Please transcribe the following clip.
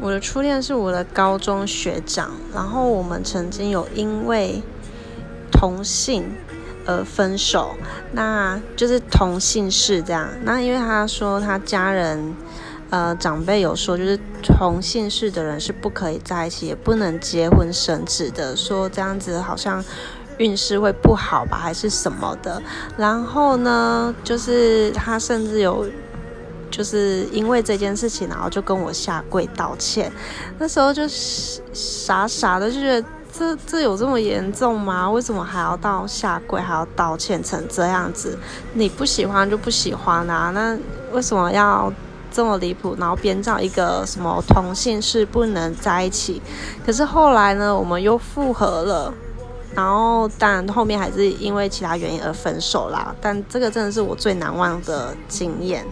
我的初恋是我的高中学长，然后我们曾经有因为同性而分手，那就是同姓氏这样。那因为他说他家人呃长辈有说，就是同姓氏的人是不可以在一起，也不能结婚生子的，说这样子好像运势会不好吧，还是什么的。然后呢，就是他甚至有。就是因为这件事情，然后就跟我下跪道歉。那时候就傻傻的就觉得，这这有这么严重吗？为什么还要到下跪，还要道歉成这样子？你不喜欢就不喜欢啊，那为什么要这么离谱？然后编造一个什么同性是不能在一起？可是后来呢，我们又复合了。然后，但后面还是因为其他原因而分手啦。但这个真的是我最难忘的经验。